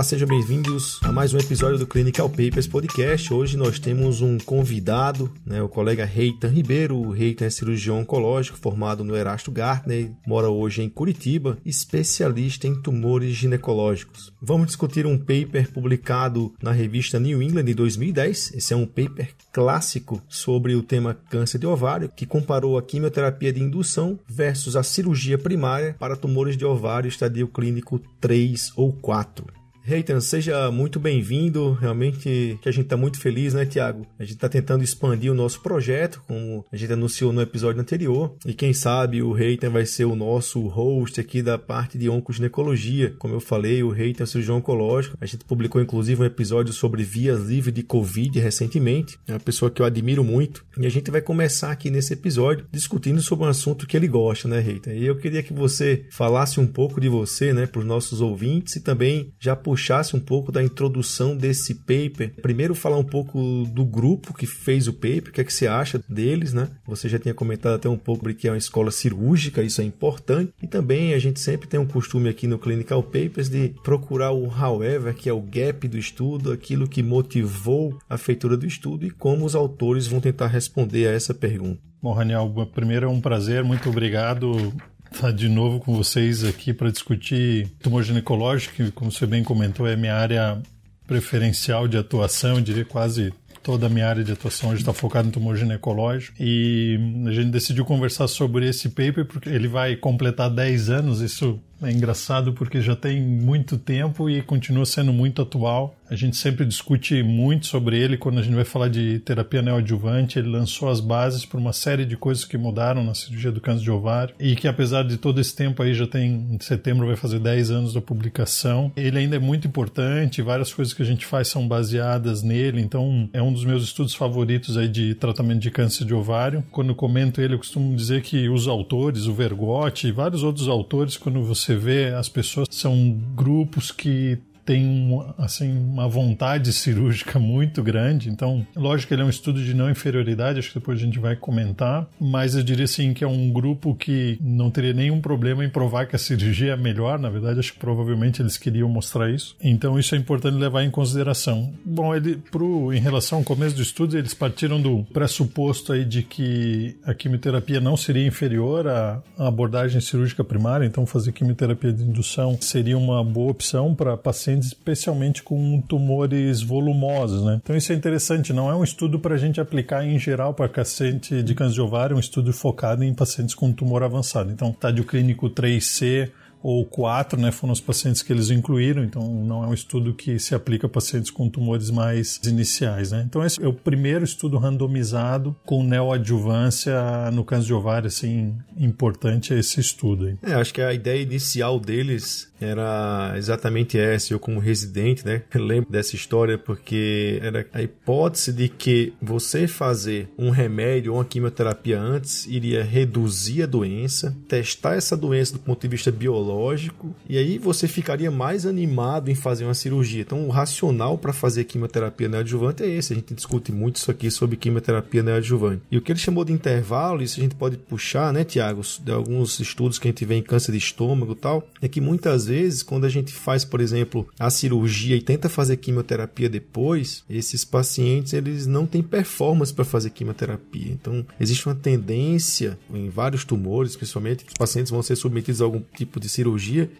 Olá, sejam bem-vindos a mais um episódio do Clinical Papers Podcast. Hoje nós temos um convidado, né, o colega Reitan Ribeiro. O Reitan é cirurgião oncológico formado no Erasto Gartner, mora hoje em Curitiba, especialista em tumores ginecológicos. Vamos discutir um paper publicado na revista New England em 2010. Esse é um paper clássico sobre o tema câncer de ovário, que comparou a quimioterapia de indução versus a cirurgia primária para tumores de ovário estadio clínico 3 ou 4. Reitan, seja muito bem-vindo. Realmente que a gente está muito feliz, né, Tiago? A gente está tentando expandir o nosso projeto, como a gente anunciou no episódio anterior. E quem sabe o Reitan vai ser o nosso host aqui da parte de oncoginecologia. Como eu falei, o Reitan é cirurgião oncológico. A gente publicou inclusive um episódio sobre vias livres de Covid recentemente. É uma pessoa que eu admiro muito. E a gente vai começar aqui nesse episódio discutindo sobre um assunto que ele gosta, né, Reitan? E eu queria que você falasse um pouco de você, né, para os nossos ouvintes e também já puxasse um pouco da introdução desse paper. Primeiro falar um pouco do grupo que fez o paper, o que é que você acha deles, né? Você já tinha comentado até um pouco sobre que é uma escola cirúrgica, isso é importante. E também a gente sempre tem um costume aqui no Clinical Papers de procurar o however, que é o gap do estudo, aquilo que motivou a feitura do estudo e como os autores vão tentar responder a essa pergunta. Bom, Raniel, primeiro é um prazer, muito obrigado estar de novo com vocês aqui para discutir tumor ginecológico, que, como você bem comentou, é minha área preferencial de atuação, eu diria quase toda a minha área de atuação hoje está focada em tumor ginecológico. E a gente decidiu conversar sobre esse paper porque ele vai completar 10 anos. Isso é engraçado porque já tem muito tempo e continua sendo muito atual. A gente sempre discute muito sobre ele quando a gente vai falar de terapia neoadjuvante. Ele lançou as bases para uma série de coisas que mudaram na cirurgia do câncer de ovário e que, apesar de todo esse tempo aí, já tem em setembro vai fazer 10 anos da publicação. Ele ainda é muito importante, várias coisas que a gente faz são baseadas nele, então é um dos meus estudos favoritos aí de tratamento de câncer de ovário. Quando eu comento ele, eu costumo dizer que os autores, o Vergotti e vários outros autores, quando você vê as pessoas, são grupos que tem assim uma vontade cirúrgica muito grande. Então, lógico que ele é um estudo de não inferioridade, acho que depois a gente vai comentar, mas eu diria assim que é um grupo que não teria nenhum problema em provar que a cirurgia é melhor, na verdade, acho que provavelmente eles queriam mostrar isso. Então, isso é importante levar em consideração. Bom, ele pro em relação ao começo do estudo, eles partiram do pressuposto aí de que a quimioterapia não seria inferior à abordagem cirúrgica primária, então fazer quimioterapia de indução seria uma boa opção para pacientes pacientes, especialmente com tumores volumosos, né? Então isso é interessante, não é um estudo para a gente aplicar em geral para paciente de câncer de ovário, é um estudo focado em pacientes com tumor avançado. Então, estádio clínico 3C, ou quatro, né, foram os pacientes que eles incluíram, então não é um estudo que se aplica a pacientes com tumores mais iniciais, né. Então esse é o primeiro estudo randomizado com neoadjuvância no câncer de ovário, assim, importante é esse estudo. Aí. É, acho que a ideia inicial deles era exatamente essa, eu como residente, né, lembro dessa história porque era a hipótese de que você fazer um remédio ou uma quimioterapia antes iria reduzir a doença, testar essa doença do ponto de vista biológico oncológico, e aí você ficaria mais animado em fazer uma cirurgia. Então, o racional para fazer quimioterapia neoadjuvante é esse. A gente discute muito isso aqui sobre quimioterapia neoadjuvante. E o que ele chamou de intervalo, isso a gente pode puxar, né, Tiago, de alguns estudos que a gente vê em câncer de estômago e tal, é que muitas vezes, quando a gente faz, por exemplo, a cirurgia e tenta fazer quimioterapia depois, esses pacientes eles não têm performance para fazer quimioterapia. Então, existe uma tendência em vários tumores, principalmente, que os pacientes vão ser submetidos a algum tipo de cirurgia,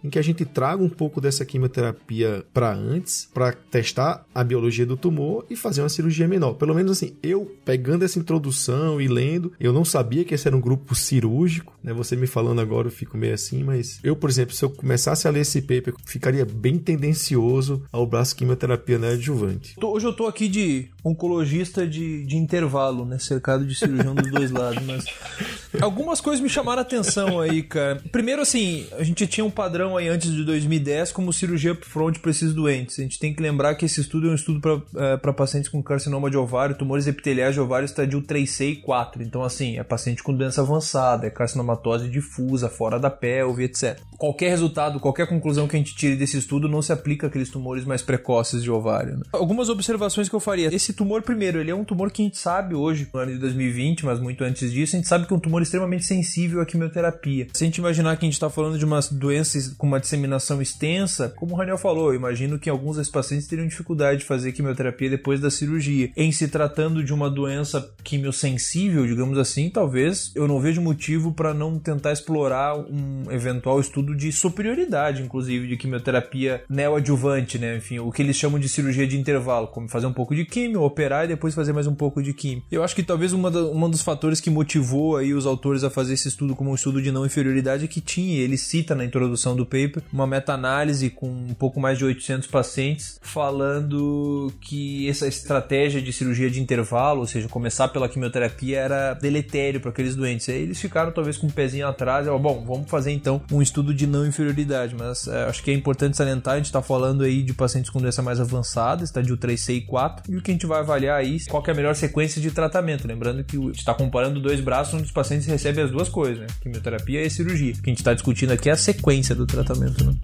em que a gente traga um pouco dessa quimioterapia para antes, para testar a biologia do tumor e fazer uma cirurgia menor. Pelo menos assim, eu pegando essa introdução e lendo, eu não sabia que esse era um grupo cirúrgico, né? Você me falando agora eu fico meio assim, mas eu, por exemplo, se eu começasse a ler esse paper, ficaria bem tendencioso ao braço quimioterapia neoadjuvante. Hoje eu tô aqui de oncologista de, de intervalo, né? Cercado de cirurgião dos dois lados, mas algumas coisas me chamaram a atenção aí, cara. Primeiro, assim, a gente tinha um padrão aí antes de 2010 como cirurgia upfront para esses doentes. A gente tem que lembrar que esse estudo é um estudo para é, pacientes com carcinoma de ovário, tumores epiteliais de ovário estadio 3C e 4. Então, assim, é paciente com doença avançada, é carcinomatose difusa, fora da pelve, etc. Qualquer resultado, qualquer conclusão que a gente tire desse estudo não se aplica àqueles tumores mais precoces de ovário. Né? Algumas observações que eu faria. Esse tumor, primeiro, ele é um tumor que a gente sabe hoje, no ano de 2020, mas muito antes disso, a gente sabe que é um tumor extremamente sensível à quimioterapia. Se a gente imaginar que a gente está falando de uma doença com uma disseminação extensa, como o Raniel falou, imagino que alguns desses pacientes teriam dificuldade de fazer quimioterapia depois da cirurgia. Em se tratando de uma doença quimiosensível, digamos assim, talvez eu não vejo motivo para não tentar explorar um eventual estudo de superioridade, inclusive, de quimioterapia neoadjuvante, né? Enfim, o que eles chamam de cirurgia de intervalo, como fazer um pouco de quimio, operar e depois fazer mais um pouco de quimio. Eu acho que talvez uma da, um dos fatores que motivou aí os autores a fazer esse estudo como um estudo de não inferioridade é que tinha, ele cita na introdução do paper, uma meta-análise com um pouco mais de 800 pacientes falando que essa estratégia de cirurgia de intervalo, ou seja, começar pela quimioterapia era deletério para aqueles doentes. Aí eles ficaram talvez com um pezinho atrás, e, bom, vamos fazer então um estudo de não inferioridade, mas é, acho que é importante salientar, a gente está falando aí de pacientes com doença mais avançada, estádio 3C e 4, e o que a gente vai avaliar aí qual é a melhor sequência de tratamento, lembrando que a gente está comparando dois braços onde os pacientes recebem as duas coisas, né? Quimioterapia e cirurgia. O que a gente está discutindo aqui é a sequência do tratamento, né?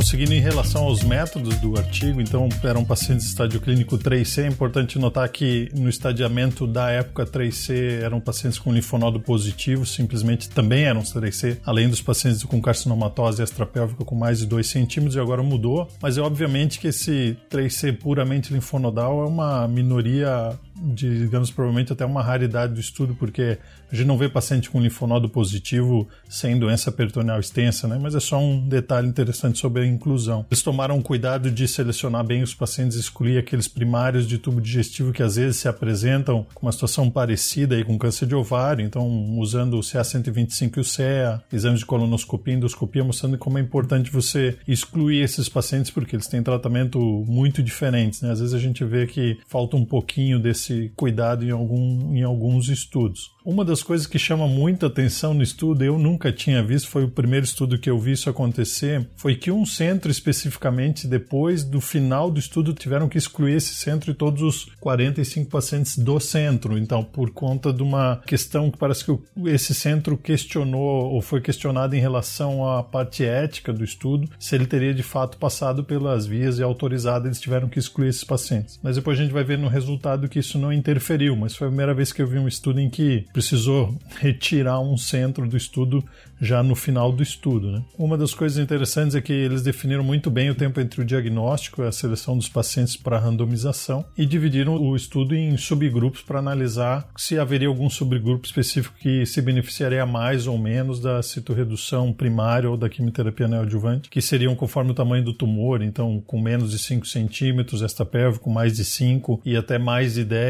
Seguindo em relação aos métodos do artigo, então eram pacientes de estádio clínico 3C. É importante notar que no estadiamento da época 3C eram pacientes com linfonodo positivo, simplesmente também eram 3C, além dos pacientes com carcinomatose extrapélvica com mais de 2 centímetros, e agora mudou. Mas é obviamente que esse 3C puramente linfonodal é uma minoria digamos, provavelmente até uma raridade do estudo, porque a gente não vê paciente com linfonodo positivo sem doença peritoneal extensa, né? Mas é só um detalhe interessante sobre a inclusão. Eles tomaram cuidado de selecionar bem os pacientes, excluir aqueles primários de tubo digestivo que às vezes se apresentam com uma situação parecida aí com câncer de ovário, então usando o CA125 e o CEA, exames de colonoscopia, endoscopia, mostrando como é importante você excluir esses pacientes porque eles têm tratamento muito diferentes, né? Às vezes a gente vê que falta um pouquinho desse cuidado em, algum, em alguns estudos. Uma das coisas que chama muita atenção no estudo, eu nunca tinha visto, foi o primeiro estudo que eu vi isso acontecer, foi que um centro especificamente, depois do final do estudo, tiveram que excluir esse centro e todos os 45 pacientes do centro. Então, por conta de uma questão que parece que esse centro questionou ou foi questionado em relação à parte ética do estudo, se ele teria de fato passado pelas vias e autorizado, eles tiveram que excluir esses pacientes. Mas depois a gente vai ver no resultado que isso não interferiu, mas foi a primeira vez que eu vi um estudo em que precisou retirar um centro do estudo já no final do estudo. Né? Uma das coisas interessantes é que eles definiram muito bem o tempo entre o diagnóstico e a seleção dos pacientes para randomização e dividiram o estudo em subgrupos para analisar se haveria algum subgrupo específico que se beneficiaria mais ou menos da citorredução primária ou da quimioterapia neoadjuvante, que seriam conforme o tamanho do tumor, então com menos de 5 centímetros, esta com mais de 5 e até mais de 10,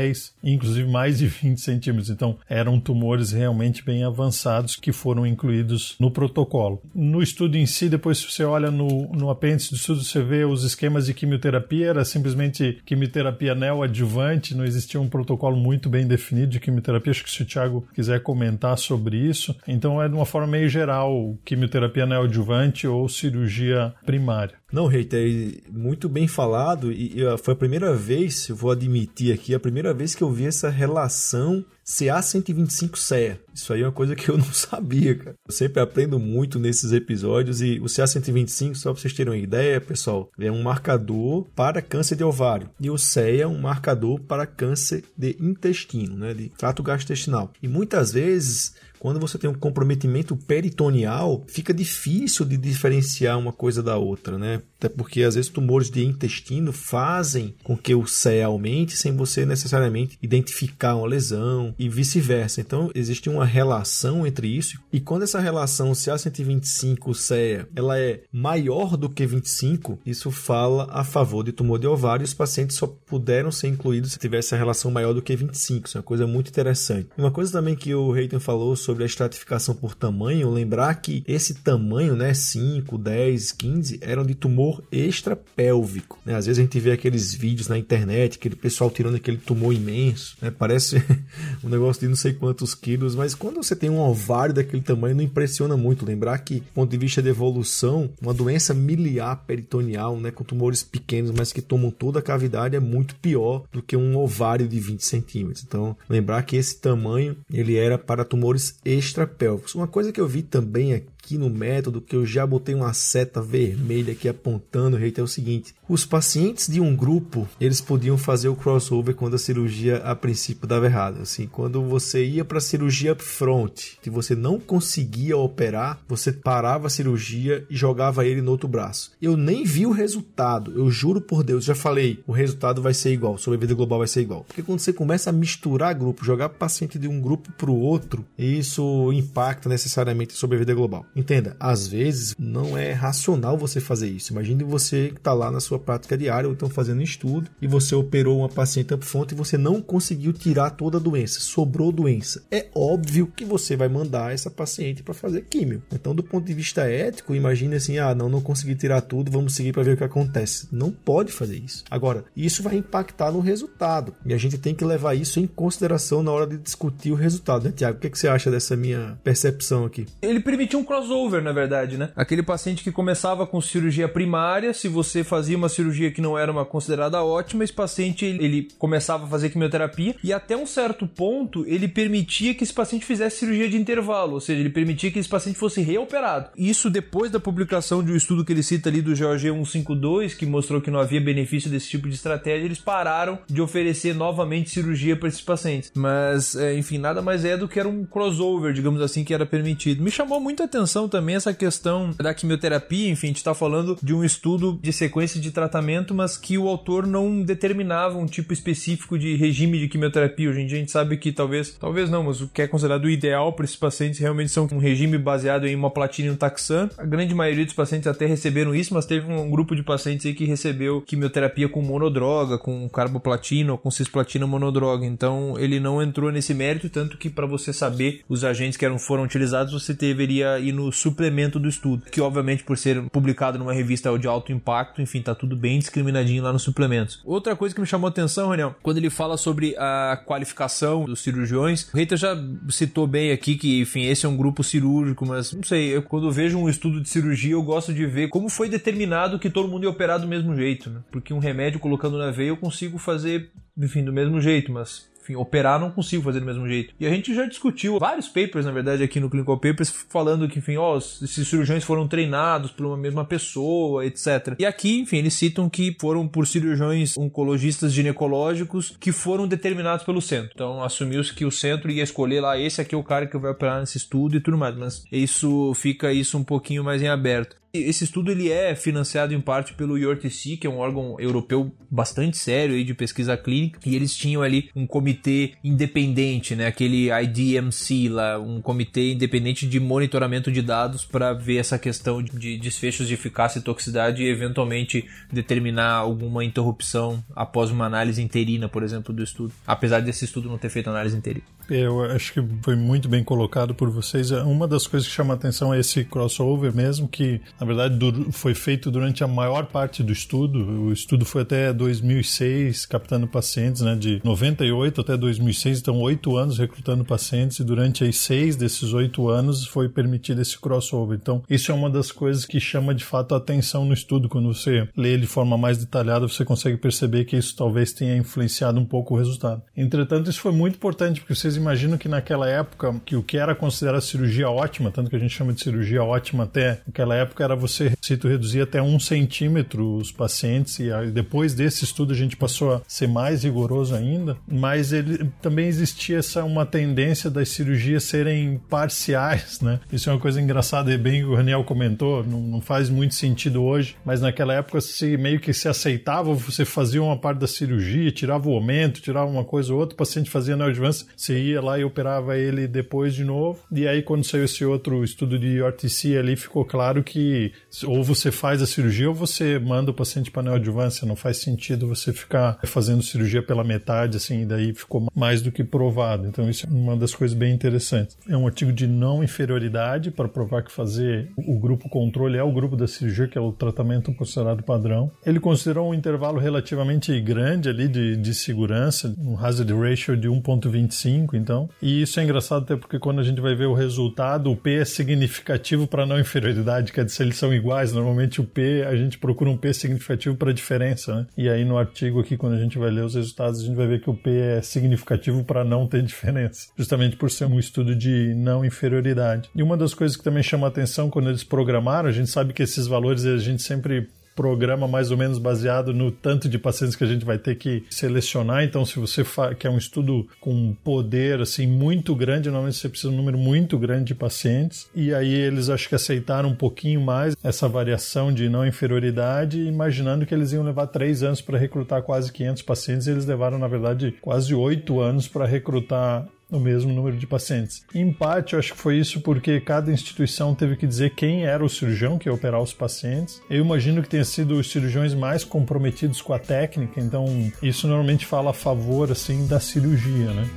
inclusive mais de 20 centímetros. Então eram tumores realmente bem avançados que foram incluídos no protocolo. No estudo em si, depois se você olha no, no apêndice do estudo, você vê os esquemas de quimioterapia, era simplesmente quimioterapia neoadjuvante, não existia um protocolo muito bem definido de quimioterapia. Acho que se o Thiago quiser comentar sobre isso. Então é de uma forma meio geral, quimioterapia neoadjuvante ou cirurgia primária. Não, Reiter, muito bem falado e foi a primeira vez, eu vou admitir aqui, a primeira vez que eu vi essa relação CA125-CEA. Isso aí é uma coisa que eu não sabia, cara. Eu sempre aprendo muito nesses episódios e o CA125, só para vocês terem uma ideia, pessoal, é um marcador para câncer de ovário e o CEA é um marcador para câncer de intestino, né, de trato gastrointestinal. E muitas vezes quando você tem um comprometimento peritoneal, fica difícil de diferenciar uma coisa da outra, né? Até porque às vezes tumores de intestino fazem com que o CE aumente sem você necessariamente identificar uma lesão, e vice-versa. Então, existe uma relação entre isso, e quando essa relação, se a 125 CEA, ela é maior do que 25, isso fala a favor de tumor de ovário, os pacientes só puderam ser incluídos se tivesse a relação maior do que 25, isso é uma coisa muito interessante. Uma coisa também que o Reitan falou sobre a estratificação por tamanho, lembrar que esse tamanho, né, 5, 10, 15, eram de tumor extrapélvico, né? Às vezes a gente vê aqueles vídeos na internet, aquele pessoal tirando aquele tumor imenso, né? Parece um negócio de não sei quantos quilos, mas quando você tem um ovário daquele tamanho, não impressiona muito. Lembrar que, do ponto de vista de evolução, uma doença miliar peritoneal, né, com tumores pequenos, mas que tomam toda a cavidade, é muito pior do que um ovário de 20 centímetros. Então, lembrar que esse tamanho ele era para tumores extrapélvicos. Uma coisa que eu vi também aqui no método que eu já botei uma seta vermelha aqui apontando, Reita, é o seguinte: os pacientes de um grupo, eles podiam fazer o crossover quando a cirurgia a princípio dava errado. Assim, quando você ia para a cirurgia upfront, que você não conseguia operar, você parava a cirurgia e jogava ele no outro braço. Eu nem vi o resultado, eu juro por Deus, já falei, o resultado vai ser igual, sobrevida global vai ser igual. Porque quando você começa a misturar grupo, jogar paciente de um grupo para o outro, isso impacta necessariamente a sobrevida global. Entenda, às vezes não é racional você fazer isso. Imagine você que está lá na sua prática diária ou estão fazendo estudo e você operou uma paciente upfront e você não conseguiu tirar toda a doença, sobrou doença. É óbvio que você vai mandar essa paciente para fazer químio. Então, do ponto de vista ético, imagine assim: ah, não, não consegui tirar tudo, vamos seguir para ver o que acontece. Não pode fazer isso. Agora, isso vai impactar no resultado e a gente tem que levar isso em consideração na hora de discutir o resultado, né, Tiago? O que, é que você acha dessa minha percepção aqui? Ele permitiu um crossover, na verdade, né? Aquele paciente que começava com cirurgia primária, se você fazia uma cirurgia que não era uma considerada ótima, esse paciente ele começava a fazer quimioterapia e até um certo ponto ele permitia que esse paciente fizesse cirurgia de intervalo, ou seja, ele permitia que esse paciente fosse reoperado. Isso depois da publicação de um estudo que ele cita ali do George 152, que mostrou que não havia benefício desse tipo de estratégia, eles pararam de oferecer novamente cirurgia para esses pacientes. Mas, é, enfim, nada mais é do que era um crossover, digamos assim, que era permitido. Me chamou muita atenção atenção também essa questão da quimioterapia. Enfim, a gente está falando de um estudo de sequência de tratamento, mas que o autor não determinava um tipo específico de regime de quimioterapia. Hoje em dia a gente sabe que talvez, talvez não, mas o que é considerado ideal para esses pacientes realmente são um regime baseado em uma platina e um taxan. A grande maioria dos pacientes até receberam isso, mas teve um grupo de pacientes aí que recebeu quimioterapia com monodroga, com carboplatina ou com cisplatina monodroga. Então ele não entrou nesse mérito, tanto que para você saber os agentes que eram, foram utilizados, você deveria ir no suplemento do estudo, que obviamente por ser publicado numa revista de alto impacto, enfim, tá tudo bem discriminadinho lá nos suplementos. Outra coisa que me chamou a atenção, Raniel, quando ele fala sobre a qualificação dos cirurgiões, o Reiter já citou bem aqui que, enfim, esse é um grupo cirúrgico, mas não sei, eu, quando eu vejo um estudo de cirurgia, eu gosto de ver como foi determinado que todo mundo ia operar do mesmo jeito, né? Porque um remédio colocando na veia eu consigo fazer, enfim, do mesmo jeito, mas enfim, operar não consigo fazer do mesmo jeito. E a gente já discutiu vários papers, na verdade, aqui no Clinical Papers, falando que, enfim, ó, esses cirurgiões foram treinados por uma mesma pessoa, etc. E aqui, enfim, eles citam que foram por cirurgiões oncologistas ginecológicos que foram determinados pelo centro. Então, assumiu-se que o centro ia escolher lá, esse aqui é o cara que vai operar nesse estudo e tudo mais, mas isso fica isso um pouquinho mais em aberto. Esse estudo ele é financiado em parte pelo IORTC, que é um órgão europeu bastante sério aí de pesquisa clínica, e eles tinham ali um comitê independente, né, aquele IDMC lá, um comitê independente de monitoramento de dados para ver essa questão de desfechos de eficácia e toxicidade e eventualmente determinar alguma interrupção após uma análise interina, por exemplo, do estudo, apesar desse estudo não ter feito análise interina. Eu acho que foi muito bem colocado por vocês. Uma das coisas que chama atenção é esse crossover mesmo, que na verdade foi feito durante a maior parte do estudo. O estudo foi até 2006, captando pacientes, né, de 98 até 2006, então oito anos recrutando pacientes e durante aí seis desses oito anos foi permitido esse crossover. Então isso é uma das coisas que chama de fato a atenção no estudo. Quando você lê ele de forma mais detalhada, você consegue perceber que isso talvez tenha influenciado um pouco o resultado. Entretanto, isso foi muito importante porque vocês imaginam que naquela época que o que era considerado cirurgia ótima, tanto que a gente chama de cirurgia ótima até aquela época era você, se reduzir até um centímetro os pacientes, e depois desse estudo a gente passou a ser mais rigoroso ainda, mas ele também existia essa uma tendência das cirurgias serem parciais, né? Isso é uma coisa engraçada e bem o Raniel comentou, não, não faz muito sentido hoje, mas naquela época se meio que se aceitava, você fazia uma parte da cirurgia, tirava o aumento, tirava uma coisa ou outra, o paciente fazia neoadjuvância, você lá e operava ele depois de novo, e aí quando saiu esse outro estudo de ORTC ali, ficou claro que ou você faz a cirurgia ou você manda o paciente para neoadjuvância, não faz sentido você ficar fazendo cirurgia pela metade, assim, e daí ficou mais do que provado. Então isso é uma das coisas bem interessantes. É um artigo de não inferioridade para provar que fazer o grupo controle é o grupo da cirurgia, que é o tratamento considerado padrão. Ele considerou um intervalo relativamente grande ali de, de segurança, um hazard ratio de 1.25, então. E isso é engraçado até porque quando a gente vai ver o resultado, o P é significativo para não inferioridade, quer dizer, eles são iguais. Normalmente o P, a gente procura um P significativo para diferença, né? E aí no artigo aqui, quando a gente vai ler os resultados, a gente vai ver que o P é significativo para não ter diferença, justamente por ser um estudo de não inferioridade. E uma das coisas que também chama a atenção quando eles programaram, a gente sabe que esses valores a gente sempre programa mais ou menos baseado no tanto de pacientes que a gente vai ter que selecionar. Então, se você quer um estudo com poder assim muito grande, normalmente você precisa de um número muito grande de pacientes. E aí eles acho que aceitaram um pouquinho mais essa variação de não inferioridade, imaginando que eles iam levar três anos para recrutar quase 500 pacientes. E eles levaram, na verdade, quase oito anos para recrutar o mesmo número de pacientes. Em parte, eu acho que foi isso porque cada instituição teve que dizer quem era o cirurgião que ia operar os pacientes. Eu imagino que tenha sido os cirurgiões mais comprometidos com a técnica, então isso normalmente fala a favor assim da cirurgia, né?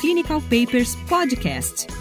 Clinical Papers Podcast.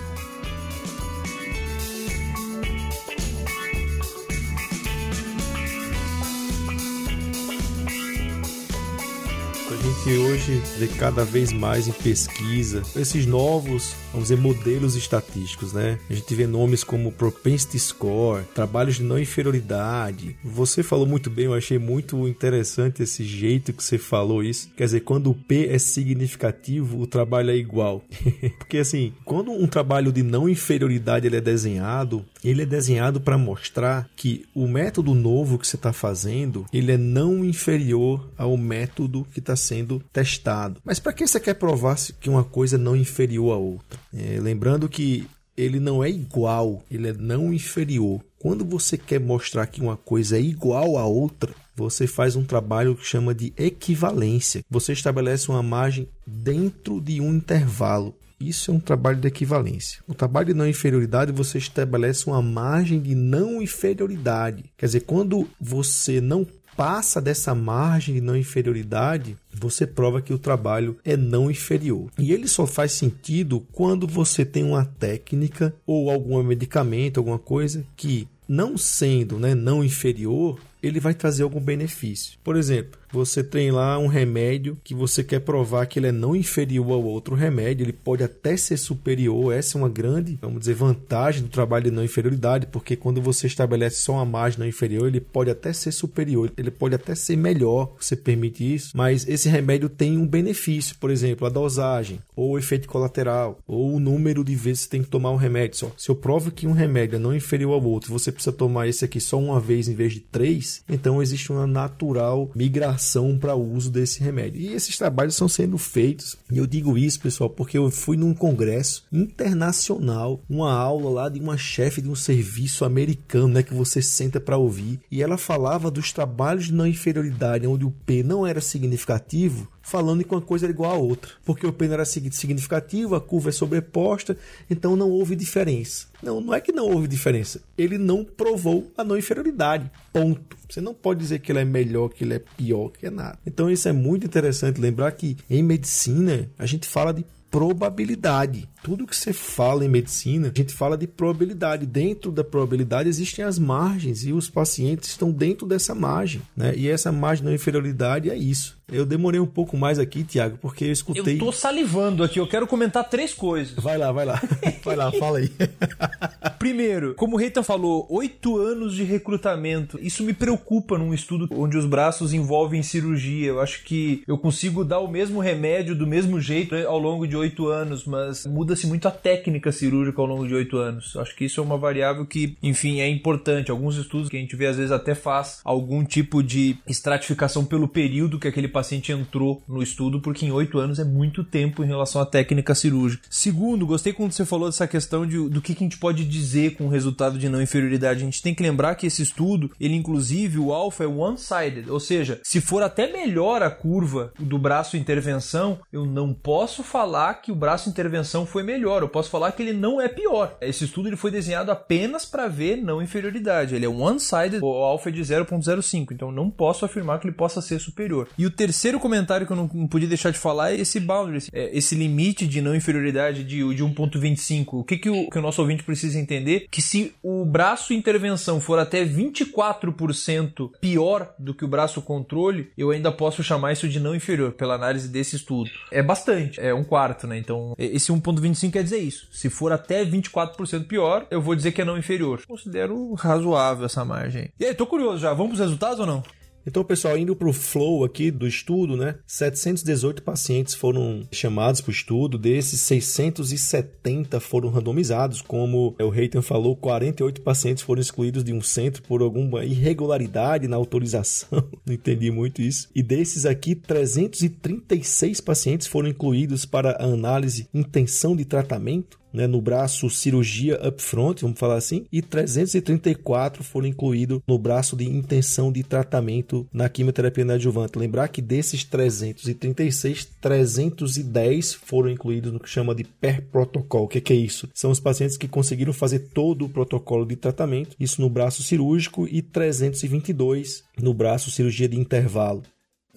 Gente hoje vê cada vez mais em pesquisa esses novos, vamos dizer, modelos estatísticos, né? A gente vê nomes como Propensity Score, trabalhos de não inferioridade. Você falou muito bem, eu achei muito interessante esse jeito que você falou isso. Quer dizer, quando o P é significativo, o trabalho é igual. Porque assim, quando um trabalho de não inferioridade ele é desenhado, ele é desenhado para mostrar que o método novo que você está fazendo, ele é não inferior ao método que está sendo testado. Mas para que você quer provar que uma coisa é não inferior à outra? É, lembrando que ele não é igual, ele é não inferior. Quando você quer mostrar que uma coisa é igual à outra, você faz um trabalho que chama de equivalência. Você estabelece uma margem dentro de um intervalo. Isso é um trabalho de equivalência. No trabalho de não inferioridade, você estabelece uma margem de não inferioridade. Quer dizer, quando você não passa dessa margem de não inferioridade, você prova que o trabalho é não inferior. E ele só faz sentido quando você tem uma técnica ou algum medicamento, alguma coisa que não sendo né, não inferior, ele vai trazer algum benefício. Por exemplo, você tem lá um remédio que você quer provar que ele é não inferior ao outro remédio, ele pode até ser superior. Essa é uma grande, vamos dizer, vantagem do trabalho de não inferioridade, porque quando você estabelece só uma margem não inferior, ele pode até ser superior, ele pode até ser melhor, você permite isso, mas esse remédio tem um benefício, por exemplo, a dosagem, ou o efeito colateral, ou o número de vezes que você tem que tomar um remédio. Só. Se eu provo que um remédio é não inferior ao outro, você precisa tomar esse aqui só uma vez em vez de três, então existe uma natural migração para o uso desse remédio. E esses trabalhos estão sendo feitos. E eu digo isso, pessoal, porque eu fui num congresso internacional, uma aula lá de uma chefe de um serviço americano, né, que você senta para ouvir, e ela falava dos trabalhos de não inferioridade, onde o P não era significativo, falando que uma coisa era igual a outra. Porque o P não era significativo, a curva é sobreposta, então não houve diferença. Não, não é que não houve diferença. Ele não provou a não inferioridade. Ponto. Você não pode dizer que ele é melhor, que ele é pior, que é nada. Então isso é muito interessante lembrar que em medicina a gente fala de probabilidade. Tudo que você fala em medicina, a gente fala de probabilidade. Dentro da probabilidade existem as margens e os pacientes estão dentro dessa margem, né? E essa margem de inferioridade é isso. Eu demorei um pouco mais aqui, Tiago, porque eu escutei. Eu tô salivando aqui, eu quero comentar três coisas. Vai lá, vai lá. Vai lá, fala aí. Primeiro, como o Reitan falou, oito anos de recrutamento. Isso me preocupa num estudo onde os braços envolvem cirurgia. Eu acho que eu consigo dar o mesmo remédio do mesmo jeito ao longo de oito anos, mas muda-se muito a técnica cirúrgica ao longo de oito anos. Eu acho que isso é uma variável que, enfim, é importante. Alguns estudos que a gente vê às vezes até faz algum tipo de estratificação pelo período que aquele paciente entrou no estudo, porque em oito anos é muito tempo em relação à técnica cirúrgica. Segundo, gostei quando você falou dessa questão de, do que, que a gente pode dizer com o resultado de não inferioridade. A gente tem que lembrar que esse estudo, ele inclusive, o alfa é one-sided, ou seja, se for até melhor a curva do braço intervenção, eu não posso falar que o braço intervenção foi melhor, eu posso falar que ele não é pior. Esse estudo ele foi desenhado apenas para ver não inferioridade, ele é one-sided, o alfa é de 0.05, então não posso afirmar que ele possa ser superior. E o terceiro comentário que eu não podia deixar de falar é esse boundary, é esse limite de não inferioridade de, de 1.25. O que, que, o, que o nosso ouvinte precisa entender? Que se o braço intervenção for até 24% pior do que o braço controle, eu ainda posso chamar isso de não inferior, pela análise desse estudo. É bastante, é um quarto, né? Então, esse 1.25 quer dizer isso. Se for até 24% pior, eu vou dizer que é não inferior. Considero razoável essa margem. E aí, tô curioso já, vamos pros resultados ou não? Então, pessoal, indo para o flow aqui do estudo, né? 718 pacientes foram chamados para o estudo, desses 670 foram randomizados. Como o Reitan falou, 48 pacientes foram excluídos de um centro por alguma irregularidade na autorização. Não entendi muito isso. E desses aqui, 336 pacientes foram incluídos para a análise intenção de tratamento né, no braço cirurgia upfront, vamos falar assim, e 334 foram incluídos no braço de intenção de tratamento na quimioterapia neoadjuvante. Lembrar que desses 336, 310 foram incluídos no que chama de per protocolo. O que, que é isso? São os pacientes que conseguiram fazer todo o protocolo de tratamento, isso no braço cirúrgico, e 322 no braço cirurgia de intervalo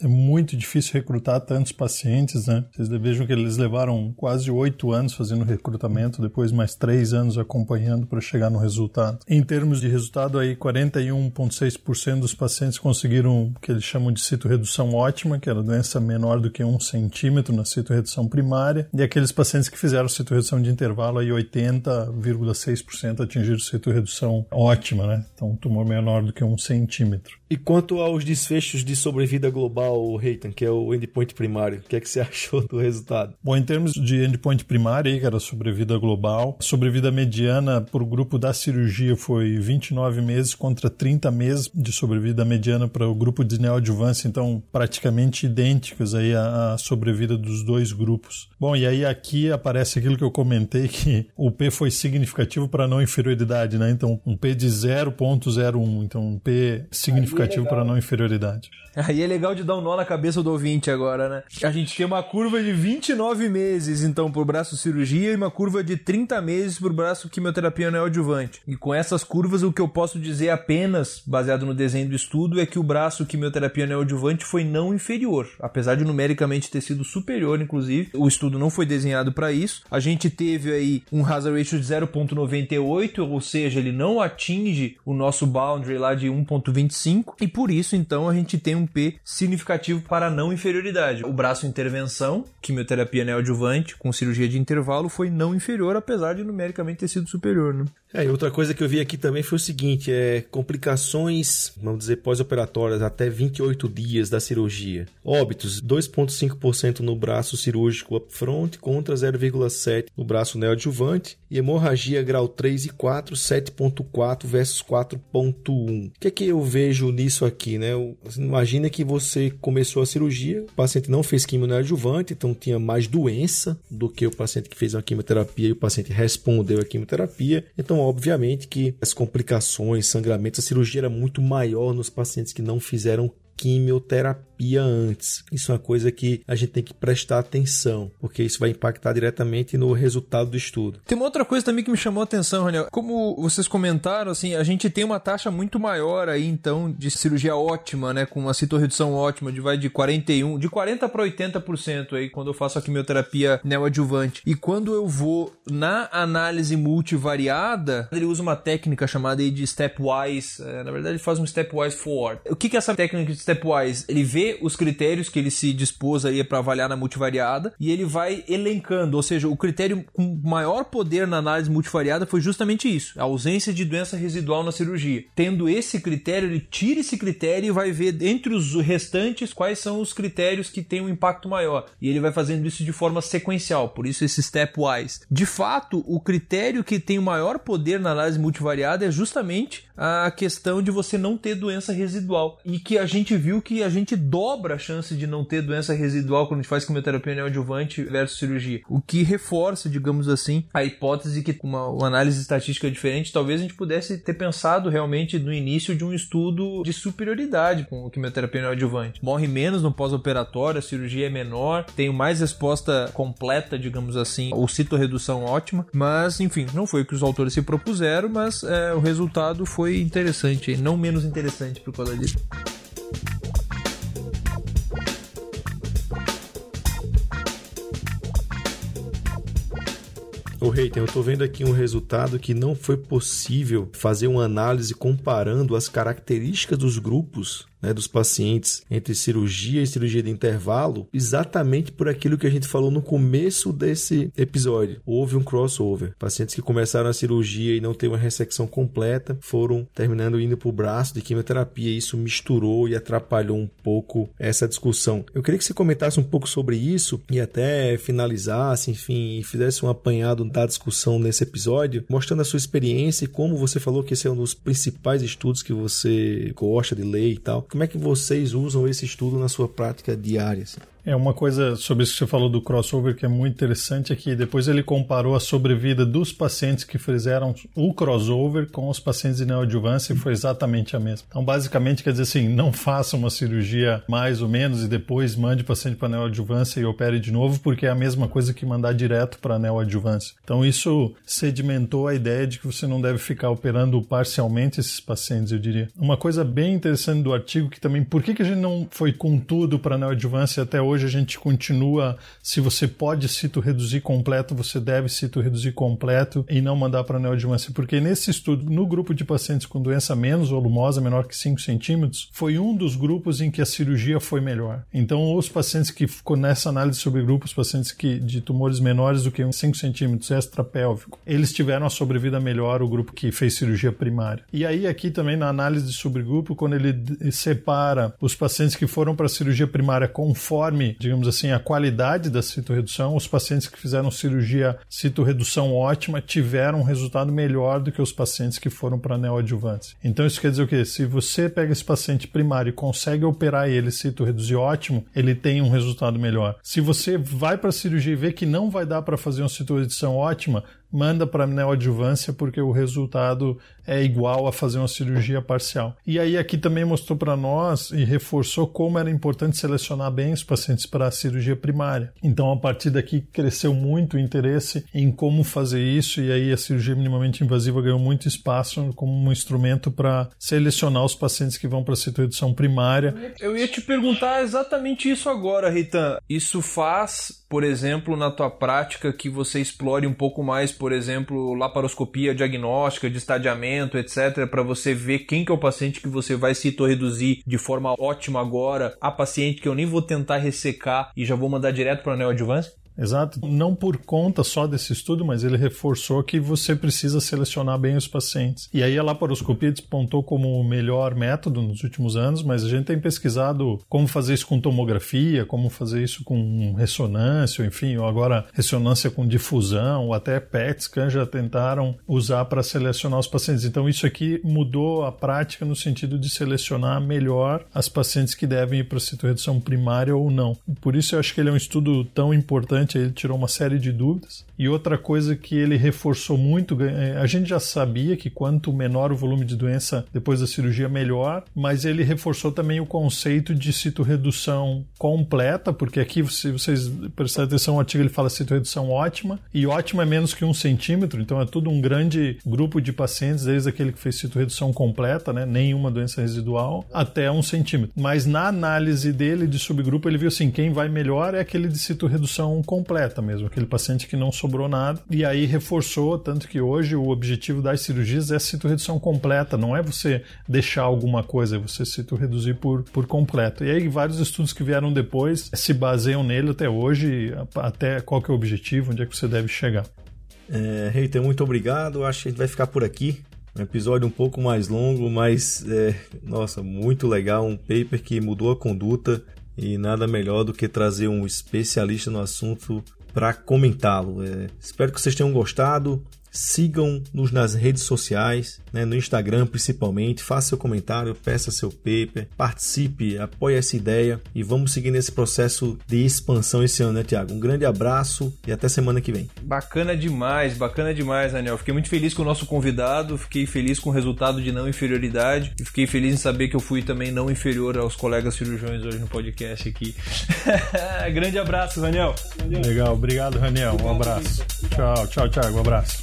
é muito difícil recrutar tantos pacientes, né? Vocês vejam que eles levaram quase oito anos fazendo recrutamento, depois mais três anos acompanhando para chegar no resultado. Em termos de resultado, aí 41,6% dos pacientes conseguiram o que eles chamam de citoredução ótima, que era doença menor do que um centímetro na citoredução primária, e aqueles pacientes que fizeram citoredução de intervalo, aí 80,6% atingiram citoredução ótima, né? Então, um tumor menor do que um centímetro. E quanto aos desfechos de sobrevida global, Reitan, que é o endpoint primário, o que é que você achou do resultado? Bom, em termos de endpoint primário, que era sobrevida global, sobrevida mediana para o grupo da cirurgia foi 29 meses contra 30 meses de sobrevida mediana para o grupo de neoadjuvância, então praticamente idênticos aí à, à sobrevida dos dois grupos. Bom, e aí aqui aparece aquilo que eu comentei, que o P foi significativo para não inferioridade, né? Então, um P de 0.01, então um P significativo significativo para não inferioridade. Aí é legal de dar um nó na cabeça do ouvinte agora, né? A gente tem uma curva de 29 meses, então, por braço cirurgia e uma curva de 30 meses por braço quimioterapia neoadjuvante. E com essas curvas, o que eu posso dizer apenas, baseado no desenho do estudo, é que o braço quimioterapia neoadjuvante foi não inferior. Apesar de numericamente ter sido superior, inclusive, o estudo não foi desenhado para isso. A gente teve aí um hazard ratio de 0.98, ou seja, ele não atinge o nosso boundary lá de 1.25, e por isso, então, a gente tem um P significativo para não inferioridade. O braço intervenção, quimioterapia neoadjuvante com cirurgia de intervalo, foi não inferior, apesar de numericamente ter sido superior. Né? É, e outra coisa que eu vi aqui também foi o seguinte: é complicações, vamos dizer, pós-operatórias até 28 dias da cirurgia. Óbitos, 2,5% no braço cirúrgico upfront contra 0,7% no braço neoadjuvante. E hemorragia grau 3 e 4, 7,4 versus 4,1. O que é que eu vejo nisso aqui, né? Imagina que você começou a cirurgia, o paciente não fez quimio neoadjuvante, então tinha mais doença do que o paciente que fez a quimioterapia e o paciente respondeu à quimioterapia. Então, obviamente que as complicações, sangramentos, a cirurgia era muito maior nos pacientes que não fizeram quimioterapia antes. Isso é uma coisa que a gente tem que prestar atenção, porque isso vai impactar diretamente no resultado do estudo. Tem uma outra coisa também que me chamou a atenção, Raniel. Como vocês comentaram, assim, a gente tem uma taxa muito maior aí, então, de cirurgia ótima, né? Com uma citorredução ótima, de vai de 41, de 40 para 80% aí, quando eu faço a quimioterapia neoadjuvante. E quando eu vou na análise multivariada, ele usa uma técnica chamada de stepwise, é, na verdade ele faz um stepwise forward. O que que é essa técnica de stepwise, ele vê os critérios que ele se dispôs aí para avaliar na multivariada e ele vai elencando, ou seja, o critério com maior poder na análise multivariada foi justamente isso, a ausência de doença residual na cirurgia. Tendo esse critério, ele tira esse critério e vai ver entre os restantes quais são os critérios que têm um impacto maior. E ele vai fazendo isso de forma sequencial, por isso esse stepwise. De fato, o critério que tem o maior poder na análise multivariada é justamente a questão de você não ter doença residual. E que a gente viu que a gente dobra a chance de não ter doença residual quando a gente faz quimioterapia neoadjuvante versus cirurgia. O que reforça, digamos assim, a hipótese que uma, uma análise estatística diferente, talvez a gente pudesse ter pensado realmente no início de um estudo de superioridade com quimioterapia neoadjuvante. Morre menos no pós-operatório, a cirurgia é menor, tem mais resposta completa, digamos assim, ou citorredução ótima, mas enfim, não foi o que os autores se propuseram, mas é, o resultado foi interessante, não menos interessante por causa disso. Ô Reiten, eu estou vendo aqui um resultado que não foi possível fazer uma análise comparando as características dos grupos né, dos pacientes entre cirurgia e cirurgia de intervalo, exatamente por aquilo que a gente falou no começo desse episódio. Houve um crossover. Pacientes que começaram a cirurgia e não teve uma ressecção completa foram terminando indo para o braço de quimioterapia. Isso misturou e atrapalhou um pouco essa discussão. Eu queria que você comentasse um pouco sobre isso e até finalizasse, enfim, e fizesse um apanhado da discussão nesse episódio, mostrando a sua experiência e como você falou que esse é um dos principais estudos que você gosta de ler e tal. Como é que vocês usam esse estudo na sua prática diária? Assim? É uma coisa sobre isso que você falou do crossover que é muito interessante. É depois ele comparou a sobrevida dos pacientes que fizeram o crossover com os pacientes de neoadjuvância e foi exatamente a mesma. Então, basicamente, quer dizer assim, não faça uma cirurgia mais ou menos e depois mande o paciente para neoadjuvância e opere de novo, porque é a mesma coisa que mandar direto para neoadjuvância. Então, isso sedimentou a ideia de que você não deve ficar operando parcialmente esses pacientes, eu diria. Uma coisa bem interessante do artigo que também, por que, que a gente não foi com tudo para neoadjuvância até hoje? Hoje a gente continua, se você pode cito reduzir completo, você deve cito reduzir completo e não mandar para neoadjuvância, porque nesse estudo, no grupo de pacientes com doença menos volumosa, menor que 5 centímetros, foi um dos grupos em que a cirurgia foi melhor. Então, os pacientes que ficou nessa análise sobre grupos, pacientes que de tumores menores do que 5 centímetros extrapélvico, eles tiveram a sobrevida melhor, o grupo que fez cirurgia primária. E aí, aqui também na análise de subgrupo, quando ele separa os pacientes que foram para a cirurgia primária conforme digamos assim, a qualidade da citorredução, os pacientes que fizeram cirurgia citorredução ótima tiveram um resultado melhor do que os pacientes que foram para neoadjuvância. Então isso quer dizer o quê? Se você pega esse paciente primário e consegue operar ele citorreduzir ótimo, ele tem um resultado melhor. Se você vai para a cirurgia e vê que não vai dar para fazer uma citorredução ótima, manda para neoadjuvância porque o resultado é igual a fazer uma cirurgia parcial. E aí aqui também mostrou para nós e reforçou como era importante selecionar bem os pacientes para a cirurgia primária. Então a partir daqui cresceu muito o interesse em como fazer isso e aí a cirurgia minimamente invasiva ganhou muito espaço como um instrumento para selecionar os pacientes que vão para a citoredução primária. Eu ia te perguntar exatamente isso agora, Rita. Isso faz, por exemplo, na tua prática que você explore um pouco mais por exemplo, laparoscopia diagnóstica, de estadiamento, etc., para você ver quem que é o paciente que você vai reduzir de forma ótima agora, a paciente que eu nem vou tentar ressecar e já vou mandar direto para a neoadjuvância? Exato. Não por conta só desse estudo, mas ele reforçou que você precisa selecionar bem os pacientes. E aí a laparoscopia despontou como o melhor método nos últimos anos, mas a gente tem pesquisado como fazer isso com tomografia, como fazer isso com ressonância, enfim, ou agora ressonância com difusão, ou até PET scan já tentaram usar para selecionar os pacientes. Então isso aqui mudou a prática no sentido de selecionar melhor as pacientes que devem ir para a citorredução primária ou não. Por isso eu acho que ele é um estudo tão importante ele tirou uma série de dúvidas. E outra coisa que ele reforçou muito, é, a gente já sabia que quanto menor o volume de doença depois da cirurgia, melhor, mas ele reforçou também o conceito de citorredução completa, porque aqui, se vocês prestarem atenção, o artigo ele fala citorredução ótima, e ótima é menos que um centímetro, então é todo um grande grupo de pacientes, desde aquele que fez citorredução completa, né, nenhuma doença residual, até um centímetro. Mas na análise dele de subgrupo, ele viu assim, quem vai melhor é aquele de citorredução completa incompleta mesmo, aquele paciente que não sobrou nada. E aí reforçou, tanto que hoje o objetivo das cirurgias é citoredução completa, não é você deixar alguma coisa, é você citoreduzir por, por completo. E aí vários estudos que vieram depois se baseiam nele até hoje, até qual que é o objetivo, onde é que você deve chegar. É, Reiter, muito obrigado. Acho que a gente vai ficar por aqui. Um episódio um pouco mais longo, mas é, nossa, muito legal. Um paper que mudou a conduta e nada melhor do que trazer um especialista no assunto para comentá-lo. É, espero que vocês tenham gostado. Sigam-nos nas redes sociais, né, no Instagram principalmente. Faça seu comentário, peça seu paper, participe, apoie essa ideia e vamos seguir nesse processo de expansão esse ano, né, Tiago? Um grande abraço e até semana que vem. Bacana demais, bacana demais, Daniel. Fiquei muito feliz com o nosso convidado, fiquei feliz com o resultado de não inferioridade e fiquei feliz em saber que eu fui também não inferior aos colegas cirurgiões hoje no podcast aqui. grande abraço, Daniel. Legal, obrigado, Daniel. Um abraço. Tchau, tchau, Tiago. Um abraço.